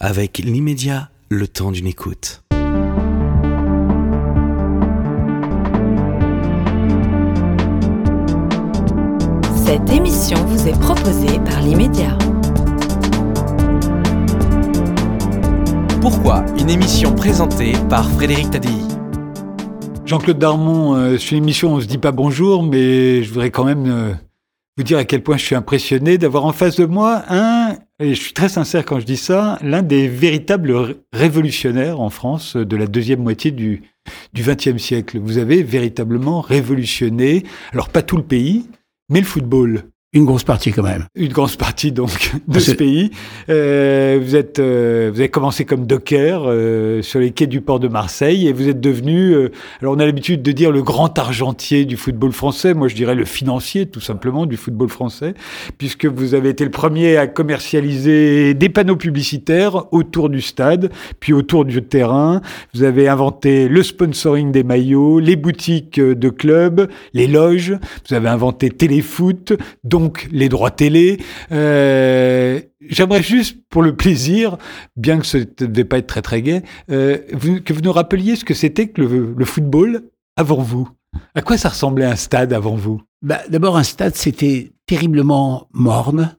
Avec l'immédiat, le temps d'une écoute. Cette émission vous est proposée par l'immédiat. Pourquoi une émission présentée par Frédéric Tadei? Jean-Claude Darmon, euh, sur l'émission On se dit pas bonjour, mais je voudrais quand même euh, vous dire à quel point je suis impressionné d'avoir en face de moi un, je suis très sincère quand je dis ça, l'un des véritables révolutionnaires en France de la deuxième moitié du du XXe siècle. Vous avez véritablement révolutionné, alors pas tout le pays, mais le football. Une grosse partie quand même. Une grosse partie donc de ce pays. Euh, vous êtes, euh, vous avez commencé comme docker euh, sur les quais du port de Marseille et vous êtes devenu. Euh, alors on a l'habitude de dire le grand argentier du football français. Moi je dirais le financier tout simplement du football français, puisque vous avez été le premier à commercialiser des panneaux publicitaires autour du stade, puis autour du terrain. Vous avez inventé le sponsoring des maillots, les boutiques de clubs, les loges. Vous avez inventé Téléfoot. Donc les droits télé. Euh, J'aimerais juste, pour le plaisir, bien que ce ne devait pas être très très gai, euh, que vous nous rappeliez ce que c'était que le, football avant vous. À quoi ça ressemblait un stade avant vous? Bah, D'abord, un stade, c'était terriblement morne,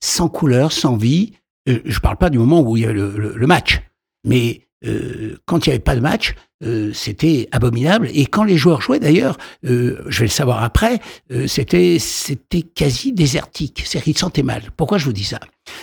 sans couleur, sans vie. Euh, je ne parle pas du moment où il y avait le, le match, mais euh, quand il n'y avait pas de match, euh, c'était abominable. Et quand les joueurs jouaient, d'ailleurs, euh, je vais le savoir après, c'était c'était quasi désertique. C'est-à-dire qu'ils sentaient mal. Pourquoi je vous dis ça?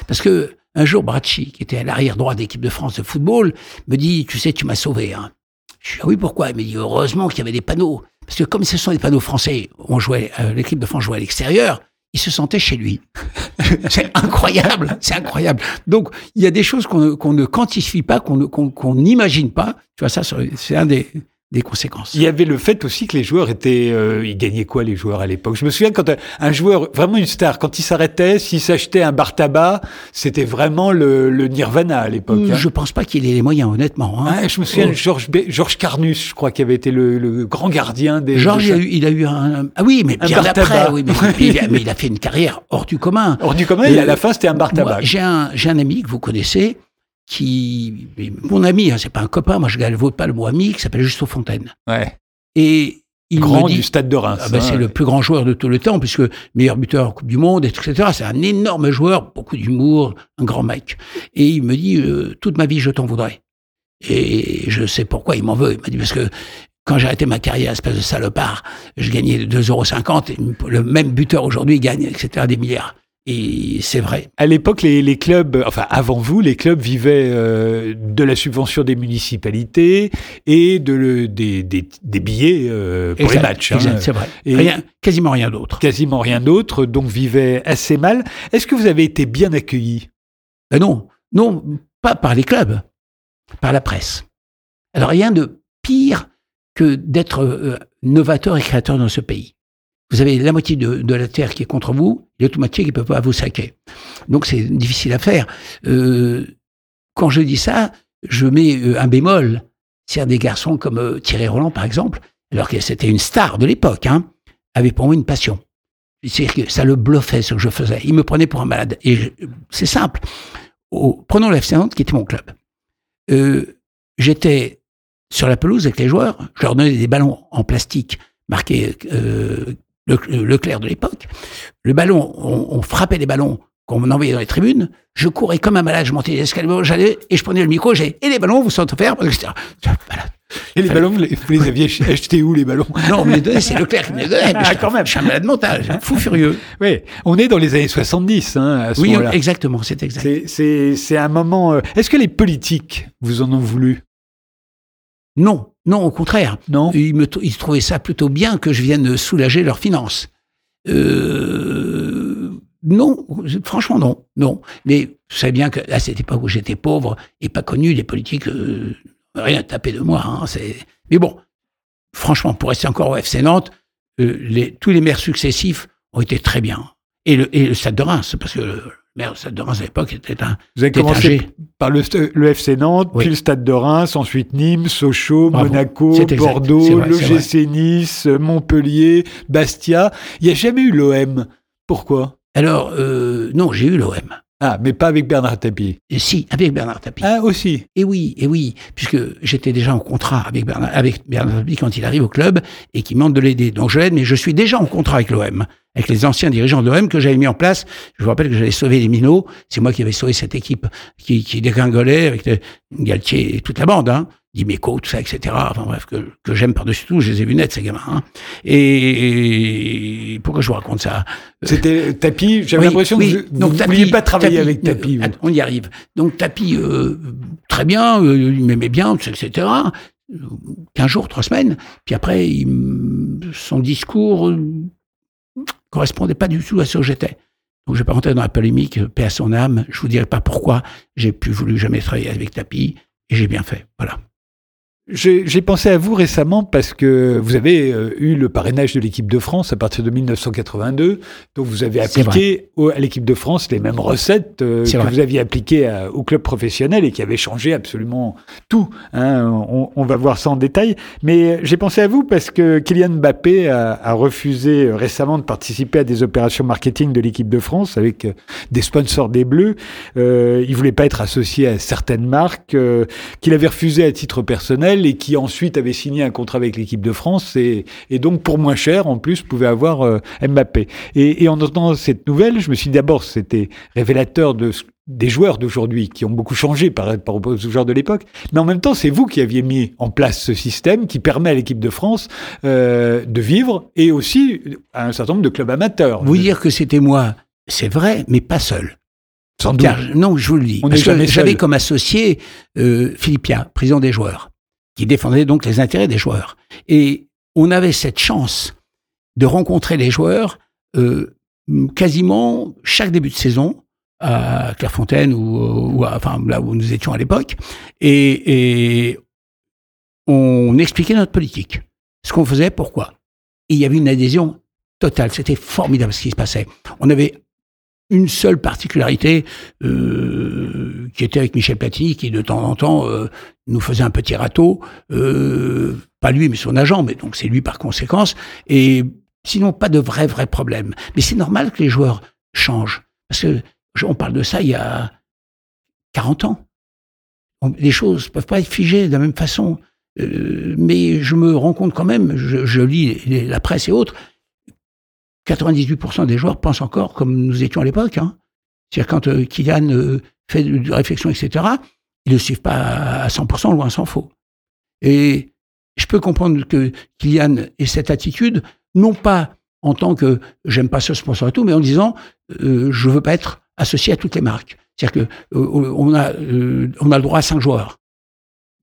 Parce que un jour, Bracci, qui était à l'arrière droit d'équipe de France de football, me dit, tu sais, tu m'as sauvé. Hein. Je dis, ah oui, pourquoi? Il me dit, heureusement qu'il y avait des panneaux. Parce que comme ce sont des panneaux français, on jouait, l'équipe de France jouait à l'extérieur, il se sentait chez lui. c'est incroyable, c'est incroyable. Donc, il y a des choses qu'on qu ne quantifie pas, qu'on n'imagine pas. Tu vois, ça, c'est un des, des conséquences. Il y avait le fait aussi que les joueurs étaient, euh, ils gagnaient quoi les joueurs à l'époque? Je me souviens quand un joueur, vraiment une star, quand il s'arrêtait, s'il s'achetait un bar tabac, c'était vraiment le, le, nirvana à l'époque. Hein. Je pense pas qu'il ait les moyens, honnêtement. Hein. Ouais, je me souviens oh. de Georges Georges Carnus, je crois, qui avait été le, le grand gardien des. Georges, il, a eu, il a eu un, ah oui, mais bien après, oui, mais, il a, mais il a fait une carrière hors du commun. Hors du commun, et à la fin, c'était un bar tabac. J'ai un, j'ai un ami que vous connaissez qui, mon ami, hein, c'est pas un copain, moi je ne vote pas le mot ami, qui s'appelle Justo Fontaine. Ouais. Et il grand me dit, du stade de Reims. Ah ben, hein, c'est ouais. le plus grand joueur de tout le temps, puisque meilleur buteur en Coupe du Monde, etc. C'est un énorme joueur, beaucoup d'humour, un grand mec. Et il me dit, euh, toute ma vie, je t'en voudrais. Et je sais pourquoi il m'en veut. Il m'a dit, parce que quand j'ai arrêté ma carrière, espèce de salopard, je gagnais 2,50 euros. Et le même buteur aujourd'hui gagne, etc., des milliards. Et c'est vrai. À l'époque, les, les, clubs, enfin avant vous, les clubs vivaient euh, de la subvention des municipalités et de le, des, des, des, billets euh, pour exact, les matchs. Hein. c'est vrai. Et rien, quasiment rien d'autre. Quasiment rien d'autre, donc vivaient assez mal. Est-ce que vous avez été bien accueilli? Ben Non, non, pas par les clubs, par la presse. Alors rien de pire que d'être euh, novateur et créateur dans ce pays. Vous avez la moitié de, la terre qui est contre vous, et l'autre moitié qui ne peut pas vous saquer. Donc c'est difficile à faire. Euh, quand je dis ça, je mets euh, un bémol. C'est-à-dire des garçons comme euh, Thierry Roland, par exemple, alors que c'était une star de l'époque, hein, avait pour moi une passion. C'est-à-dire que ça le bluffait ce que je faisais. Il me prenait pour un malade. Et c'est simple. Prenons l'FC Nantes, qui était mon club. J'étais sur la pelouse avec les joueurs, je leur donnais des ballons en plastique marqués Leclerc de l'époque. Le ballon, on, on, frappait les ballons qu'on envoyait dans les tribunes. Je courais comme un malade, je montais les escaliers, j'allais et je prenais le micro, j'ai et les ballons, vous sont offerts, etc. Et les ballons, vous les, vous les aviez achetés où les ballons? Non, on me les donnait, c'est Leclerc qui me les donnait. Ah, quand même. Je suis un malade mental, fou furieux. Oui, on est dans les années 70, hein, à ce Oui, exactement, c'est exact. C'est un moment. Euh... Est-ce que les politiques vous en ont voulu? Non, non, au contraire. Non. Ils, me, ils trouvaient ça plutôt bien que je vienne soulager leurs finances. Euh, non, franchement non, non. Mais vous savez bien qu'à cette époque où j'étais pauvre et pas connu, les politiques euh, rien à taper de moi. Hein, Mais bon, franchement, pour rester encore au FC Nantes, euh, les, tous les maires successifs ont été très bien. Et le, et le Stade de Reims, parce que le maire du Stade de Reims à l'époque était un. Vous avez commencé par le, le, FC Nantes, oui. puis le Stade de Reims, ensuite Nîmes, Sochaux, Bravo. Monaco, Bordeaux, l'OGC Nice, Montpellier, Bastia. Il n'y a jamais eu l'OM. Pourquoi? Alors, euh, non, j'ai eu l'OM. Ah, mais pas avec Bernard Tapie. Et si, avec Bernard Tapie. Ah, aussi. Et oui, et oui, puisque j'étais déjà en contrat avec Bernard, avec Bernard Tapie quand il arrive au club et qu'il demande de l'aider. Donc je l'aide, mais je suis déjà en contrat avec l'OM, avec les anciens dirigeants de l'OM que j'avais mis en place. Je vous rappelle que j'avais sauvé les minots. C'est moi qui avais sauvé cette équipe qui, qui dégringolait avec le, Galtier et toute la bande, hein. Dimeco, tout ça, etc. Enfin bref, que, que j'aime par-dessus tout, je les ai vus net, ces gamins. Hein. Et, pourquoi je vous raconte ça? C'était Tapi, j'avais Oui, l'impression oui. que vous Donc, ne Tapi- vouliez pas travailler Tapi, avec Tapi. euh, on y arrive. Donc Tapi, euh, très bien, euh, il m'aimait bien, etc. Euh, 15 jours, 3 semaines. Puis après, il son discours correspondait pas du tout à ce que j'étais. Donc je vais pas rentrer dans la polémique, paix à son âme. Je vous dirai pas pourquoi j'ai plus voulu jamais travailler avec Tapi. Et j'ai bien fait. Voilà. J'ai pensé à vous récemment parce que vous avez euh, eu le parrainage de l'équipe de France à partir de 1982. Donc vous avez appliqué au- à l'équipe de France les mêmes recettes euh, que vrai. vous aviez appliquées à- au club professionnel et qui avaient changé absolument tout. hein. On, on va voir ça en détail. Mais j'ai pensé à vous parce que Kylian Mbappé a, a refusé euh, récemment de participer à des opérations marketing de l'équipe de France avec des sponsors des Bleus. Euh, il voulait pas être associé à certaines marques euh, qu'il avait refusé à titre personnel et qui ensuite avait signé un contrat avec l'équipe de France et, et donc pour moins cher en plus pouvait avoir euh, Mbappé. Et, et en entendant cette nouvelle, je me suis dit d'abord c'était révélateur de des joueurs d'aujourd'hui qui ont beaucoup changé par rapport aux joueurs de l'époque, mais en même temps c'est vous qui aviez mis en place ce système qui permet à l'équipe de France euh, de vivre et aussi à un certain nombre de clubs amateurs. Vous dire que c'était moi, c'est vrai, mais pas seul. Sans doute. Car, non, je vous le dis. J'avais comme associé euh, Philippe Pia, président des joueurs, qui défendait donc les intérêts des joueurs. Et on avait cette chance de rencontrer les joueurs euh, quasiment chaque début de saison à Clairefontaine ou, à- enfin là où nous étions à l'époque, et, on expliquait notre politique, ce qu'on faisait, pourquoi? Il y avait une adhésion totale. C'était formidable ce qui se passait. On avait une seule particularité euh, qui était avec Michel Platini, qui de temps en temps euh, nous faisait un petit râteau, euh, pas lui mais son agent, mais donc c'est lui par conséquence. Et sinon pas de vrai vrai problème. Mais c'est normal que les joueurs changent parce que on parle de ça il y a 40 ans. Les choses peuvent pas être figées de la même façon. Euh, mais je me rends compte quand même, je, lis la presse et autres, 98% des joueurs pensent encore comme nous étions à l'époque. Hein. C'est-à-dire quand euh, Kylian euh, fait de, réflexion, etc., ils ne suivent pas 100%, loin s'en faut. Et je peux comprendre que Kylian ait cette attitude, non pas en tant que j'aime pas ce sponsor et tout, mais en disant euh, je veux pas être associé à toutes les marques. C'est-à-dire que euh, a euh, on a le droit à cinq joueurs.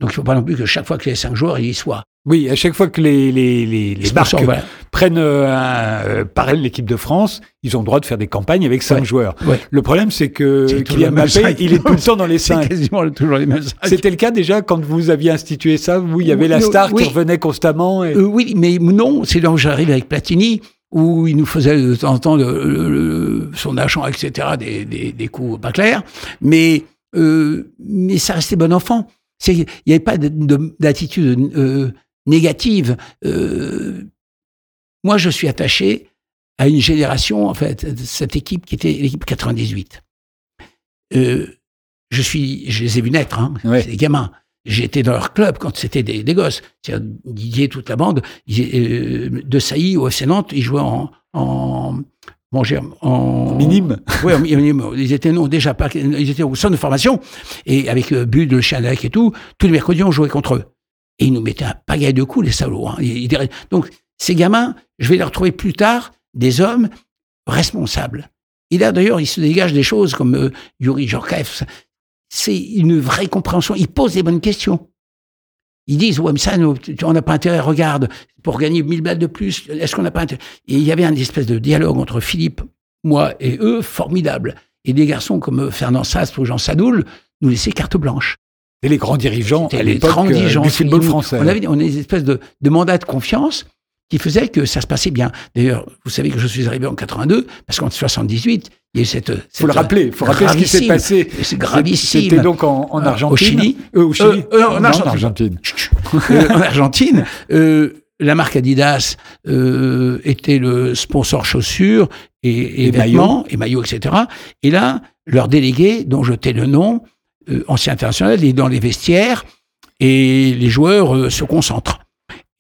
Donc il faut pas non plus que chaque fois qu'il y ait cinq joueurs, il y soit. Oui, à chaque fois que les, les, les, les marques Sponsor, voilà. prennent euh, un, euh, parrainent l'équipe de France, ils ont le droit de faire des campagnes avec cinq Ouais. joueurs. Ouais. Le problème, c'est que Kylian Mbappé, il est tout le temps dans les C'est cinq. quasiment toujours les mêmes. C'était le cas déjà quand vous aviez institué ça, où il y avait la star oui. qui revenait constamment. Et... Euh, oui, mais non, c'est là où j'arrive avec Platini, où il nous faisait de temps en temps le- le- le- son agent, etc., des, des, des coups pas clairs. Mais, euh, mais ça restait bon enfant. Il n'y avait pas de- de- d'attitude euh, négative. Euh, moi, je suis attaché à une génération, en fait, de cette équipe qui était l'équipe 98. Euh, je suis, je les ai vus naître, hein, Ouais. des gamins. J'étais dans leur club quand c'était des, des gosses. C'est-à-dire Didier, toute la bande, ils- euh, de Sailly au FC Nantes, ils jouaient en, en, bon, en Minime. oui, en minime. ils étaient non déjà pas, ils étaient au centre de formation et avec euh, Bud, le chien d'Alec et tout, tous les mercredis on jouait contre eux. Et ils nous mettaient un pagaille de coups les salauds. hein. Ils- ils- donc ces gamins, je vais les retrouver plus tard, des hommes responsables. Et là d'ailleurs, il se dégage des choses comme euh, Yuri Jorkaev. C'est une vraie compréhension. Ils posent des bonnes questions. Ils disent, ouais, mais ça, nous, on n'a pas intérêt, regarde, pour gagner 1000 balles de plus, est-ce qu'on n'a pas intérêt Et il y avait un espèce de dialogue entre Philippe, moi et eux, formidable. Et des garçons comme Fernand Sastre ou Jean Sadoul nous laissaient carte blanche. Et les grands dirigeants à les 30 euh, dirigeants. du football français. On avait on avait une espèce de, de mandat de confiance qui faisait que ça se passait bien. D'ailleurs, vous savez que je suis arrivé en 82, parce qu'en 78, il y a eu cette... faut le rappeler, faut rappeler ce qui s'est passé. C'est gravissime. C'était donc en, en Euh, Argentine. au Chili. Euh, au Chili. Euh, euh, en Argentine. Argentine. En Argentine, la marque Adidas était le sponsor chaussures et, et Et vêtements, et maillots, etc. Et là, leur délégué, dont je tais le nom, ancien international, est dans les vestiaires et les joueurs se concentrent.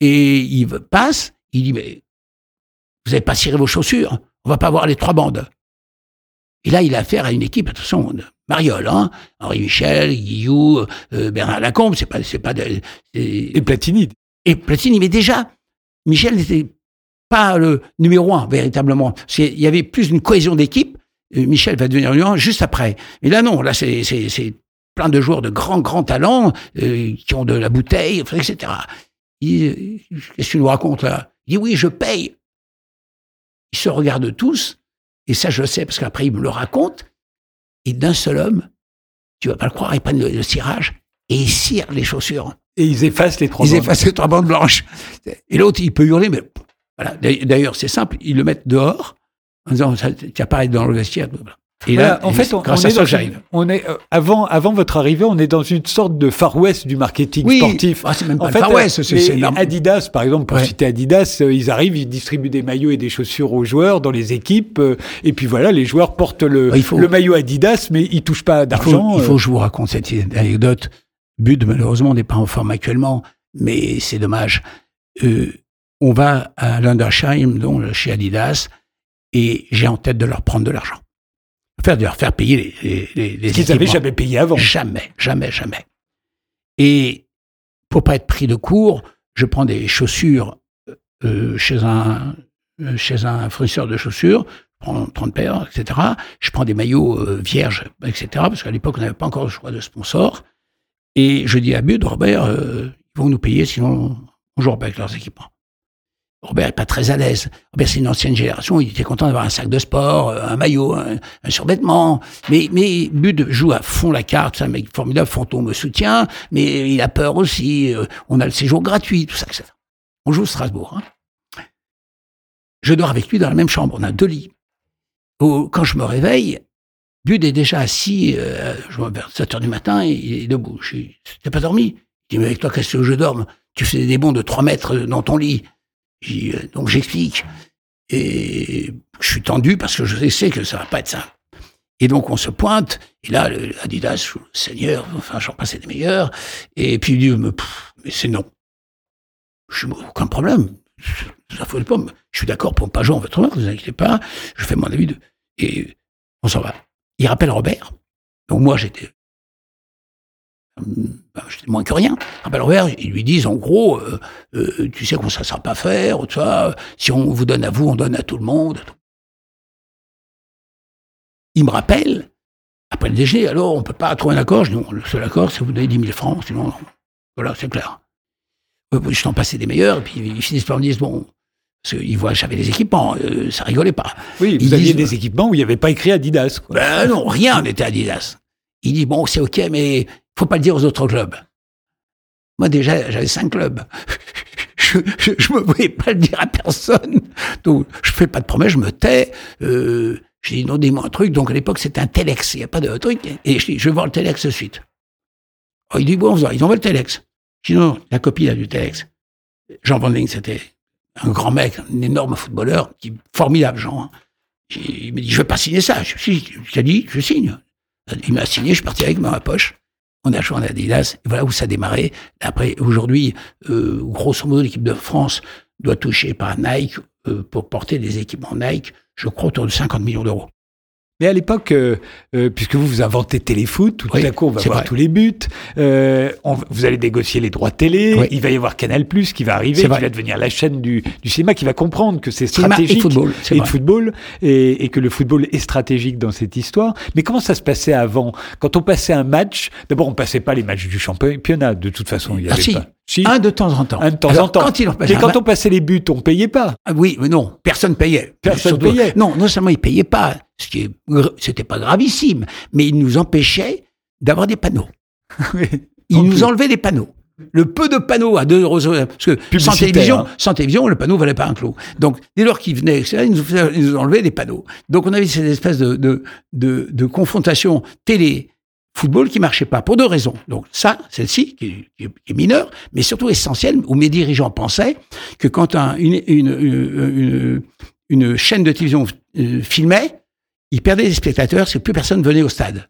Et il passe, il dit, mais vous n'avez pas ciré vos chaussures, on va pas voir les trois bandes. Et là, il a affaire à une équipe, attention, de Mariol, hein, Henri Michel, Guillou, euh, Bernard Lacombe, c'est pas, c'est pas de, Et Platini. et Platini, mais déjà, Michel n'était pas le numéro un, véritablement. C'est- Il y avait plus une cohésion d'équipe. Euh, Michel va devenir numéro un juste après. Et là, non, là, c'est, c'est, c'est plein de joueurs de grands, grands talents, euh, qui ont de la bouteille, etc. Qu'est-ce que tu nous racontes, là? Il dit, oui, je paye. Ils se regardent tous, et ça, je le sais, parce qu'après, il me le raconte, et d'un seul homme, tu vas pas le croire, ils prennent le, le cirage, et ils cirent les chaussures. Et ils effacent les trois Ils bandes. effacent les trois bandes blanches. Et l'autre, il peut hurler, mais voilà. D'ailleurs, c'est simple, ils le mettent dehors en disant ça, tu être dans le vestiaire. Et Voilà, là, en fait, on, grâce on à est ça, j'arrive. une- on est euh, avant avant votre arrivée, on est dans une sorte de Far West du marketing Oui, sportif. ah, c'est même pas En le fait, Far West, c'est-. Adidas, par exemple, pour Ouais. citer Adidas, euh, ils arrivent, ils distribuent des maillots et des chaussures aux joueurs dans les équipes, euh, et puis voilà, les joueurs portent le, faut- le maillot Adidas, mais ils touchent pas d'argent. il faut que je vous raconte cette anecdote. Bud, malheureusement, n'est pas en forme actuellement, mais c'est dommage. On va à Lundersheim, donc chez Adidas, et j'ai en tête de leur prendre de l'argent. Faire, de leur faire payer les, les, les, qu'ils n'avaient jamais payé avant. Jamais, jamais, jamais. Et pour pas être pris de court, je prends des chaussures euh, chez un euh, chez un fournisseur de chaussures, je prends 30 paires, etc. Je prends des maillots euh, vierges, etc. Parce qu'à l'époque, on n'avait pas encore le choix de sponsor. Et je dis à Bud, Robert, euh, ils vont nous payer, sinon on jouera pas avec leurs équipements. Robert n'est pas très à l'aise. Robert, c'est une ancienne génération, il était content d'avoir un sac de sport, euh, un maillot, un, un survêtement. Mais, Bud joue à fond la carte, c'est un mec formidable, Fonton me soutient, mais il a peur aussi, euh, on a le séjour gratuit, tout ça, etc. On joue Strasbourg. hein. Je dors avec lui dans la même chambre, on a deux lits. Quand je me réveille, Bud est déjà assis, euh, je vers 7 heures du matin, et il est debout. Je t'as pas dormi? Il dit, mais avec toi, qu'est-ce que je dorme? Tu fais des bonds de 3 mètres dans ton lit. Euh, donc j'explique. Et je suis tendu parce que je sais que ça va pas être simple. Et donc on se pointe, et là, Adidas, Seigneur, enfin j'en passais des meilleurs, et puis il dit, mais, c'est non. Je dis, aucun problème, je suis d'accord pour ne pas jouer en votre honneur, vous inquiétez pas, je fais mon avis, de, et on s'en va. Il rappelle Robert, donc moi j'étais ben, moins que rien. Il rappelle Robert, ils lui disent en gros, euh, euh, tu sais qu'on ça ne sera pas faire, tu vois, si on vous donne à vous, on donne à tout le monde. Il me rappelle, après le déjeuner, alors on ne peut pas trouver un accord. Je dis, non, le seul accord, c'est vous donner 10 000 francs, sinon, non. voilà, c'est clair. Euh, Je t'en passais des meilleurs, et puis ils finissent par me dire, bon, parce qu'ils voient que j'avais des équipements, euh, ça rigolait pas. Oui, Ils vous aviez disent- des équipements où il n'y avait pas écrit Adidas. Quoi. Ben non, rien n'était Adidas. Il dit, bon, c'est OK, mais faut pas le dire aux autres clubs. Moi, déjà, j'avais cinq clubs. Je, je, je me voyais pas le dire à personne. Donc, je fais pas de promesses, je me tais. Euh, je dis, non, dis-moi un truc. Donc, à l'époque, c'était un Telex. Il n'y a pas de truc. Et je dis, je vais voir le Telex de suite. Oh, il dit, bon, ils envoient le Telex. Je dis, non, la copie là, du Telex. Jean Van c'était un grand mec, un énorme footballeur, formidable, Jean. hein. Il me dit, je vais pas signer ça. Je suis, je t'ai dit, je signe. Il m'a signé, je suis parti avec ma poche. On a joué en Adidas. Et voilà où ça a démarré. Après, aujourd'hui, euh, grosso modo, l'équipe de France doit toucher par Nike euh, pour porter des équipements Nike, je crois autour de 50 millions d'euros. Mais à l'époque, euh, euh, puisque vous vous inventez téléfoot, tout Oui, à coup on va voir vrai. tous les buts. euh, on- vous allez négocier les droits télé. Oui. Il va y avoir Canal Plus qui va arriver, qui vrai. va devenir la chaîne du, du cinéma, qui va comprendre que c'est stratégique et football, et de football et, et que le football est stratégique dans cette histoire. Mais comment ça se passait avant? Quand on passait un match, d'abord on passait pas les matchs du championnat. De toute façon, il y Ah avait si. pas. Si. Un de temps en temps. Un de temps Alors, en temps. Quand Mais quand ma- on passait les buts, on payait pas. Ah oui, mais non, personne payait. Personne payait. Non, non seulement ils payaient pas, ce qui c'était pas gravissime, mais ils nous empêchaient d'avoir des panneaux. Ils nous plus. enlevaient des panneaux. Le peu de panneaux à 2 euros, parce que sans télévision, hein. sans télévision, le panneau valait pas un clou. Donc, dès lors qu'ils venaient, etc., ils nous, ils nous enlevaient des panneaux. Donc, on avait cette espèce de, de, de, de confrontation télé-football qui marchait pas, pour deux raisons. Donc, ça, celle-ci, qui, est- mineure, mais surtout essentielle, où mes dirigeants pensaient que quand un- une, chaîne de télévision euh, filmait, ils perdaient des spectateurs, c'est que plus personne venait au stade.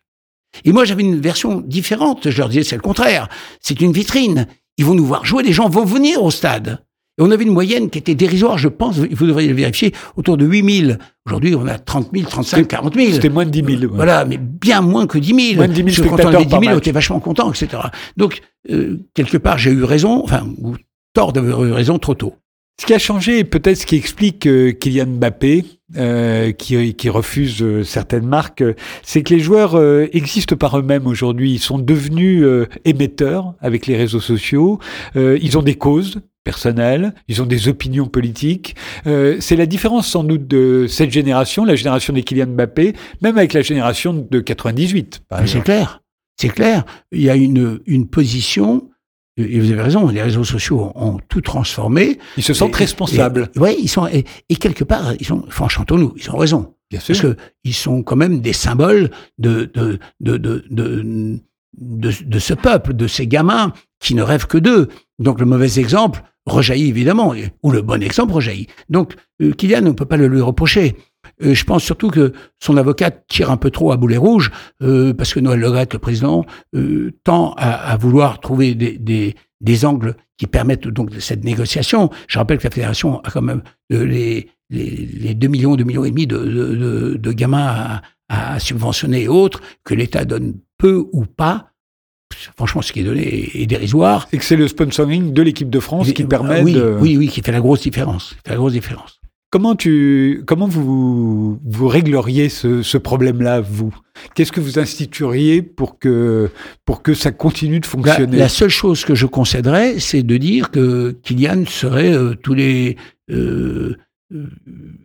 Et moi, j'avais une version différente. Je leur disais, c'est le contraire. C'est une vitrine. Ils vont nous voir jouer, les gens vont venir au stade. Et on avait une moyenne qui était dérisoire, je pense, vous devriez le vérifier, autour de 8 000. Aujourd'hui, on a 30 000, 35 40 000. C'était moins de 10 000. Voilà, mais bien moins que 10 000. Moins de 10 000 Parce que quand on avait 10 par 000, on était vachement content, etc. Donc, euh, quelque part, j'ai eu raison, enfin, ou tort d'avoir eu raison trop tôt. Ce qui a changé, et peut-être ce qui explique euh, Kylian Mbappé, euh, qui, qui refuse euh, certaines marques, euh, c'est que les joueurs euh, existent par eux-mêmes aujourd'hui. Ils sont devenus euh, émetteurs avec les réseaux sociaux. Euh, ils ont des causes personnelles, ils ont des opinions politiques. Euh, c'est la différence sans doute de cette génération, la génération des Kylian Mbappé, même avec la génération de 98. Par Mais c'est clair. C'est clair. Il y a une, une position, et vous avez raison, les réseaux sociaux ont tout transformé. Ils se sentent Et- responsables, Oui, ils sont, et, et quelque part, ils sont, enfin, chantons-nous, ils ont raison. bien sûr. Parce que ils sont quand même des symboles de, de, de, de, de, de, de ce peuple, de ces gamins qui ne rêvent que d'eux. Donc le mauvais exemple rejaillit évidemment, ou le bon exemple rejaillit. Donc euh, Kylian, on ne peut pas le lui reprocher. Euh, je pense surtout que son avocat tire un peu trop à boulet rouge, euh, parce que Noël Legrette, le président, euh, tend à, à vouloir trouver des, des, des angles qui permettent donc cette négociation. Je rappelle que la fédération a quand même les, les, les 2 millions, 2 millions et demi de, de, de- de gamins à, à subventionner et autres, que l'État donne peu ou pas. Franchement, ce qui est donné est, dérisoire. Et que c'est le sponsoring de l'équipe de France qui Et- permet oui, de... oui, oui, qui fait la grosse différence. Qui fait la grosse différence. Comment tu, comment vous, vous régleriez ce, ce problème-là, vous? Qu'est-ce que vous institueriez pour que, pour que ça continue de La, fonctionner? la seule chose que je concéderais, c'est de dire que Kylian serait euh, tous les euh, euh,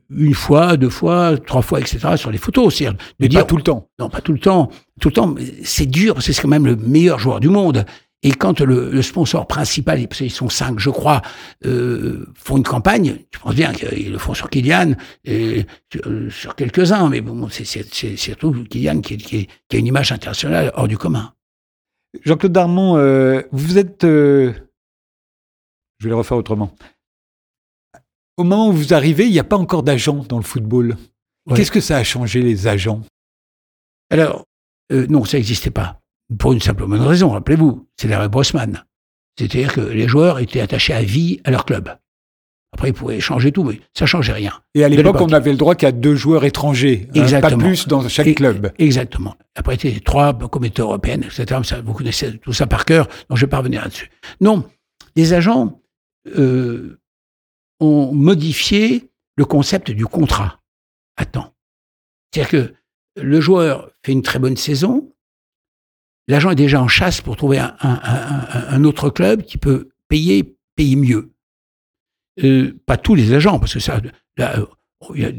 une fois, deux fois, trois fois, etc. sur les photos. C'est-à-dire de Mais dire pas tout le temps. Non, pas tout le temps. Tout le temps, c'est dur, parce que c'est quand même le meilleur joueur du monde. Et quand le, le sponsor principal, parce qu'ils sont cinq, je crois, euh, font une campagne, je pense bien qu'ils le font sur Kylian, et sur, sur quelques-uns, mais bon, c'est surtout Kylian qui, qui, qui a une image internationale hors du commun. Jean-Claude Darmon, euh, vous êtes... euh, Je vais le refaire autrement. Au moment où vous arrivez, il n'y a pas encore d'agents dans le football. Ouais. Qu'est-ce que ça a changé, les agents? Alors, euh, non, ça n'existait pas. Pour une simple bonne raison, rappelez-vous, c'est l'arrêt Brossman. C'est-à-dire que les joueurs étaient attachés à vie à leur club. Après, ils pouvaient changer tout, mais ça changeait rien. Et à l'époque, on n'avait le droit qu'à deux joueurs étrangers, hein, pas plus dans chaque Et- club. Exactement. Après, il y a trois communautés européennes, etc. Ça, vous connaissez tout ça par cœur, donc je vais pas revenir là-dessus. Non, les agents euh, ont modifié le concept du contrat à temps. C'est-à-dire que le joueur fait une très bonne saison, l'agent est déjà en chasse pour trouver un, autre club qui peut payer, payer mieux. Euh, pas tous les agents, parce que ça, euh, il y, a,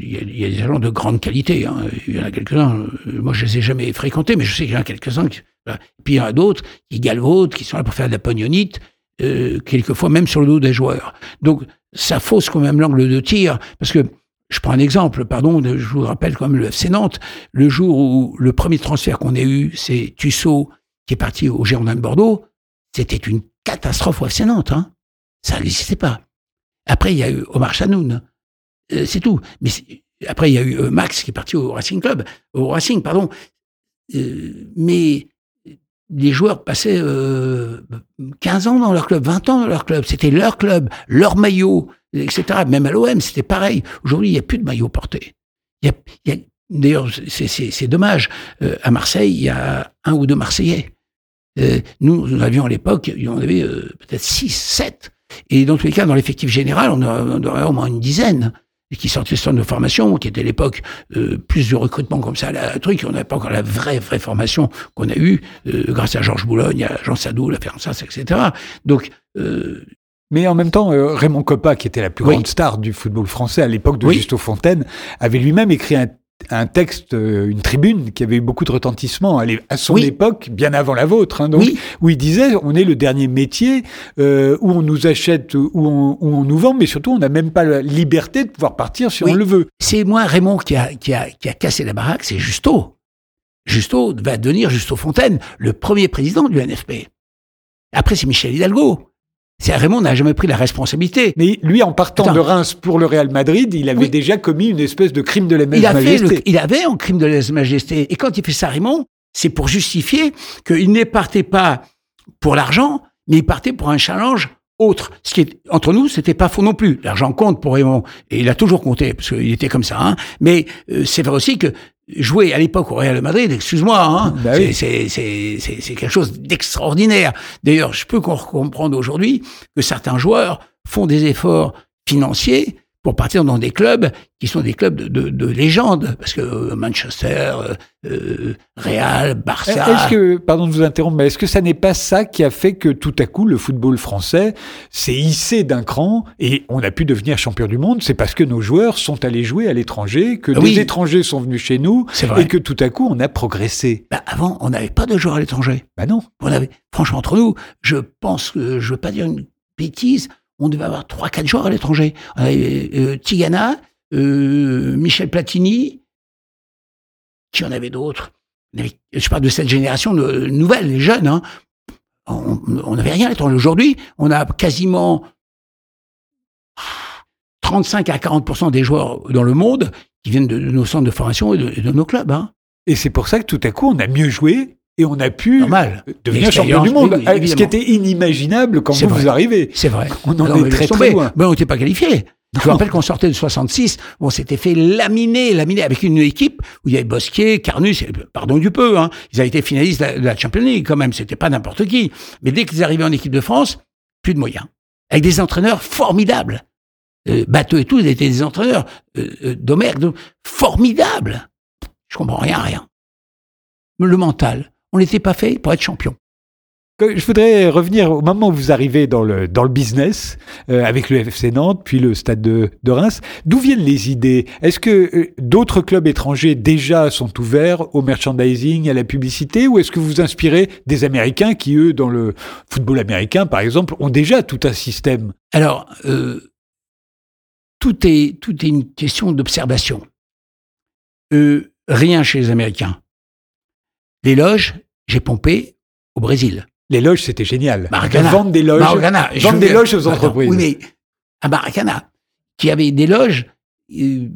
des agents de grande qualité. hein. Il y en a quelques-uns. euh, Moi, je les ai jamais fréquentés, mais je sais qu'il y en a quelques-uns. Et puis il y en a d'autres qui galvautent, qui sont là pour faire de la pognonite, euh, quelquefois même sur le dos des joueurs. Donc ça fausse quand même l'angle de tir, parce que je prends un exemple, pardon, je vous rappelle quand même le FC Nantes, le jour où le premier transfert qu'on a eu, c'est Tussaud qui est parti au Girondin de Bordeaux, c'était une catastrophe Nantes. Hein. Ça n'existait pas. Après, il y a eu Omar Chanoun. Euh, c'est tout. Mais après, il y a eu euh, Max qui est parti au Racing Club, au Racing, pardon. Euh, mais les joueurs passaient euh, 15 ans dans leur club, 20 ans dans leur club. C'était leur club, leur maillot, etc. Même à l'OM, c'était pareil. Aujourd'hui, il n'y a plus de maillot porté. D'ailleurs, c'est- dommage. Euh, à Marseille, il y a un ou deux Marseillais. Euh, nous, nous avions à l'époque, il y en avait euh, peut-être 6, 7. Et dans tous les cas, dans l'effectif général, on aurait au moins une dizaine et qui sortaient de centre de formation, qui était à l'époque euh, plus de recrutement comme ça, la truc, on n'avait pas encore la vraie, vraie formation qu'on a eue euh, grâce à Georges Boulogne, à Jean Sadou, la Fernsas, etc. Donc, euh, Mais en même temps, Raymond Coppa, qui était la plus Oui. grande star du football français à l'époque de Oui. Justo Fontaine, avait lui-même écrit un, un texte, euh, une tribune qui avait eu beaucoup de retentissement à, son Oui. époque, bien avant la vôtre. hein, donc, oui, où il disait on est le dernier métier euh, où on nous achète, où on, où on nous vend, mais surtout on n'a même pas la liberté de pouvoir partir si Oui. on le veut. c'est moi, Raymond, qui a, qui, a, qui a cassé la baraque, c'est Justo. Justo va devenir Justo Fontaine, le premier président du NFP. Après, c'est Michel Hidalgo. C'est Raymond n'a jamais pris la responsabilité. Mais lui, en partant Attends. de Reims pour le Real Madrid, il avait Oui. déjà commis une espèce de crime de la il, il avait un crime de lèse-majesté. Et quand il fait ça, Raymond, c'est pour justifier qu'il ne partait pas pour l'argent, mais il partait pour un challenge autre. Ce qui est, entre nous, c'était pas faux non plus. L'argent compte pour Raymond. Et il a toujours compté, parce qu'il était comme ça. Hein. Mais euh, c'est vrai aussi que jouer à l'époque au Real Madrid, excuse-moi, hein, Bah c'est- oui. c'est c'est- c'est- c'est quelque chose d'extraordinaire. D'ailleurs, je peux com- comprendre aujourd'hui que certains joueurs font des efforts financiers pour partir dans des clubs qui sont des clubs de, de, de légende, parce que euh, Manchester, euh, euh, Real, Barça. Est-ce que, pardon de vous interrompre, mais est-ce que ça n'est pas ça qui a fait que tout à coup le football français s'est hissé d'un cran et on a pu devenir champion du monde? C'est parce que nos joueurs sont allés jouer à l'étranger, que Ah des oui. étrangers sont venus chez nous et que tout à coup on a progressé. Bah, avant, on n'avait pas de joueurs à l'étranger. Bah non. On avait, franchement, entre nous, je pense que, je veux pas dire une bêtise, on devait avoir trois, quatre joueurs à l'étranger. On avait euh, Tigana, euh, Michel Platini, qui en avait d'autres? Je parle de cette génération de- nouvelle, les jeunes. Hein. On n'avait rien à l'étranger. Aujourd'hui, on a quasiment 35 à 40% des joueurs dans le monde qui viennent de, nos centres de formation et de, et de nos clubs. Hein. Et c'est pour ça que tout à coup on a mieux joué et on a pu Normal. devenir champion du monde. oui, oui, Ah, ce qui était inimaginable quand vous, vous arrivez. C'est vrai. On en est mais très très loin. Ben, on n'était pas qualifié. Je me rappelle qu'on sortait de 66, on s'était fait laminer, laminer avec une équipe où il y avait Bosquier, Carnus, pardon du peu, hein. Ils avaient été finalistes de la, de la Champions League quand même, c'était pas n'importe qui. Mais dès qu'ils arrivaient en équipe de France, plus de moyens. Avec des entraîneurs formidables. Euh, Bateau et tout, ils étaient des entraîneurs, euh, euh, formidables. Je comprends rien, rien. Le mental. On n'était pas fait pour être champion. Je voudrais revenir au moment où vous arrivez dans le, dans le business, euh, avec le FC Nantes, puis le stade de, de Reims. D'où viennent les idées? Est-ce que euh, d'autres clubs étrangers déjà sont ouverts au merchandising, à la publicité, ou est-ce que vous vous inspirez des Américains qui, eux, dans le football américain, par exemple, ont déjà tout un système? Alors, euh, tout, est, tout est une question d'observation. Rien chez les Américains. Les loges, j'ai pompé au Brésil. Les loges, c'était génial. Maracana. Vendre des loges, Maracana, vendre des loges aux Attends, entreprises. Oui, mais à Maracana, qui avait des loges euh,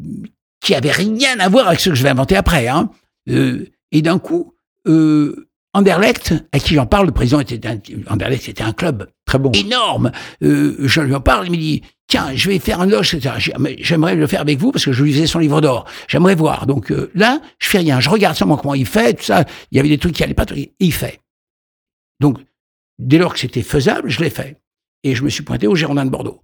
qui avaient rien à voir avec ce que je vais inventer après. Hein. Euh, et d'un coup, euh, Anderlecht, à qui j'en parle, le président était un, Anderlecht, c'était un club Très bon. énorme. Euh, je lui en parle, il me dit tiens, je vais faire un loge, etc. J'aimerais le faire avec vous parce que je lui faisais son livre d'or. J'aimerais voir. Donc euh, là, je fais rien. Je regarde seulement comment il fait, tout ça. Il y avait des trucs qui allaient pas. Et il fait. Donc, dès lors que c'était faisable, je l'ai fait. Et je me suis pointé au Girondin de Bordeaux.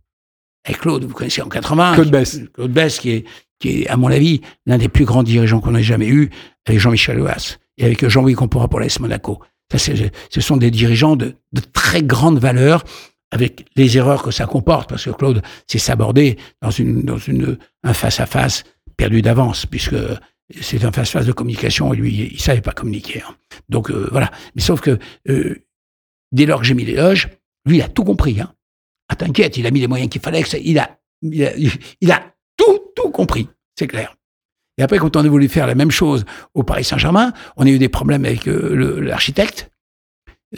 Avec Claude, vous connaissez en 80. Claude Bess. Claude Bess, qui est, qui est, à mon avis, l'un des plus grands dirigeants qu'on ait jamais eu, avec Jean-Michel Aulas et avec Jean-Louis Compora pour l'AS Monaco. Ça, ce sont des dirigeants de, de très grande valeur, avec les erreurs que ça comporte, parce que Claude s'est sabordé dans, une, dans une, un face-à-face perdu d'avance, puisque c'est un face-à-face de communication et lui, il savait pas communiquer. hein. Donc euh, voilà. Mais sauf que euh, dès lors que j'ai mis les loges, lui, il a tout compris. Hein. Ah, t'inquiète, il a mis les moyens qu'il fallait. il, a, il, a, tout, tout compris. C'est clair. Et après, quand on a voulu faire la même chose au Paris Saint-Germain, on a eu des problèmes avec euh, l'architecte.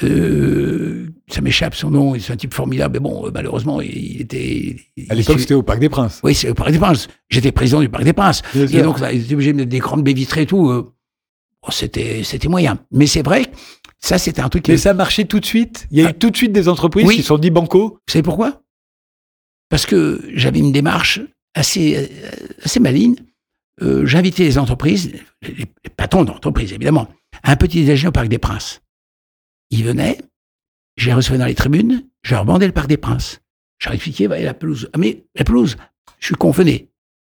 Euh, ça m'échappe son nom, c'est un type formidable, mais bon, euh, malheureusement, il, était. il- À l'époque, c'était au Parc des Princes. Oui, c'est au Parc des Princes. J'étais président du Parc des Princes. Bien Et sûr. donc, là, ils étaient obligés de mettre des grandes baies vitrées et tout. euh, bon, c'était, c'était moyen. Mais c'est vrai, ça, c'était un truc qui. Mais ça marchait tout de suite? Il y a Ah. eu tout de suite des entreprises Oui. qui se sont dit banco? Vous savez pourquoi? Parce que j'avais une démarche assez, assez maligne. Euh, J'invitais les entreprises, les, les patrons d'entreprises évidemment, à un petit déjeuner au Parc des Princes. Ils venaient, je les recevais dans les tribunes, je leur le Parc des Princes. Expliquais, voyez la pelouse. Ah, mais la pelouse, je suis convenu,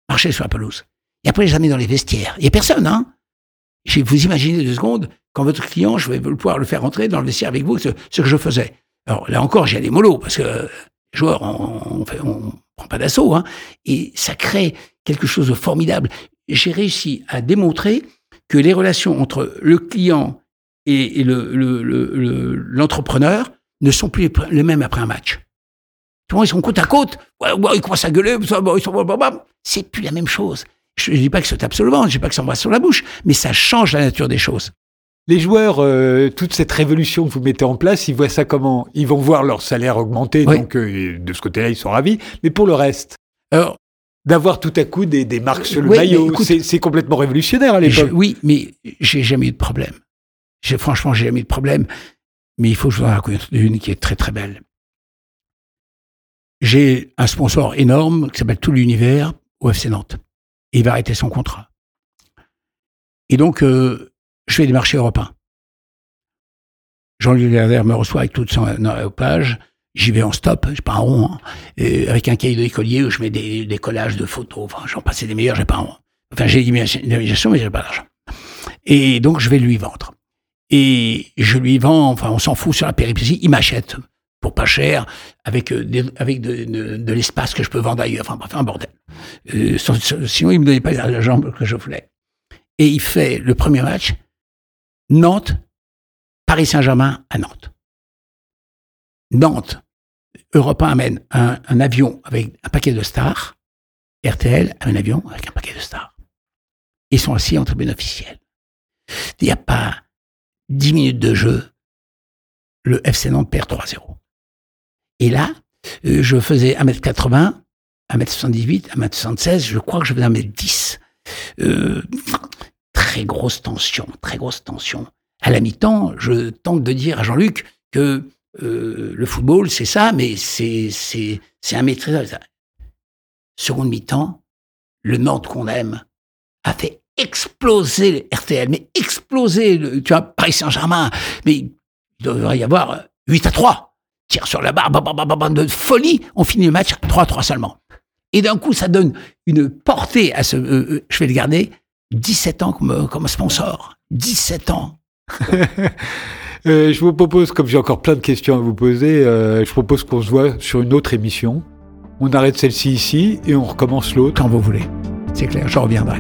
marcher sur la pelouse. Et après, je les dans les vestiaires. Il n'y a personne, hein Vous imaginez deux secondes, quand votre client, je vais pouvoir le faire rentrer dans le vestiaire avec vous, ce, ce que je faisais. Alors là encore, j'y allais mollo, parce que les joueurs, on, on prend pas d'assaut, hein, et ça crée quelque chose de formidable. J'ai réussi à démontrer que les relations entre le client et, et le- le- le- le- l'entrepreneur ne sont plus les mêmes après un match. Tu vois, ils sont côte à côte, ils commencent à gueuler, ils sont- c'est plus la même chose. Je ne dis pas que c'est absolument, je dis pas que ça embrasse sur la bouche, mais ça change la nature des choses. Les joueurs, euh, toute cette révolution que vous mettez en place, ils voient ça comment? Ils vont voir leur salaire augmenter, donc euh, de ce côté-là, ils sont ravis. Mais pour le reste, Alors, d'avoir tout à coup des, des marques sur le Oui, maillot, c'est complètement révolutionnaire à l'époque. oui, mais j'ai jamais eu de problème. J'ai, franchement, j'ai jamais de problème. Mais il faut que je vous en raconte une qui est très très belle. J'ai un sponsor énorme qui s'appelle Tout l'univers au FC Nantes. Il va arrêter son contrat. Et donc, euh, je fais des marchés européens. Jean-Luc Gardère me reçoit avec toute son page. J'y vais en stop, je pas un rond, hein, avec un cahier d'écolier où je mets des, des collages de photos. Enfin, j'en passais des meilleurs, j'ai pas un rond. Enfin, j'ai l'imagination, mais j'ai pas d'argent. Et donc, je vais lui vendre. Et je lui vends, enfin, on s'en fout sur la péripétie, il m'achète pour pas cher, avec, euh, avec de, l'espace que je peux vendre ailleurs. Enfin, bref, un bordel. Euh, sinon, il me donnait pas l'argent que je voulais. Et il fait le premier match, Nantes, Paris Saint-Germain à Nantes. Nantes, Europe 1 amène un, un avion avec un paquet de stars. RTL un avion avec un paquet de stars. Ils sont assis en tribune officielle. Il n'y a pas 10 minutes de jeu. Le FC Nantes perd 3-0. Et là, euh, je faisais 1m80, 1m78, 1m76, je crois que je faisais 1m10. Euh, très grosse tension, très grosse tension. À la mi-temps, je tente de dire à Jean-Luc que euh, le football, c'est ça, mais c'est c'est c'est un maîtrise. Seconde mi-temps, le Nantes qu'on aime a fait exploser RTL, mais exploser, le, tu vois, Paris Saint-Germain, mais il devrait y avoir 8 à 3. Tire sur la barre, bam, bam, bam, bam, de folie, on finit le match 3 à 3 seulement. Et d'un coup, ça donne une portée à ce, euh, euh, je vais le garder, 17 ans comme, comme sponsor. 17 ans. Euh, je vous propose, comme j'ai encore plein de questions à vous poser, euh, je propose qu'on se voit sur une autre émission. On arrête celle-ci ici et on recommence l'autre. Quand vous voulez. C'est clair, je reviendrai.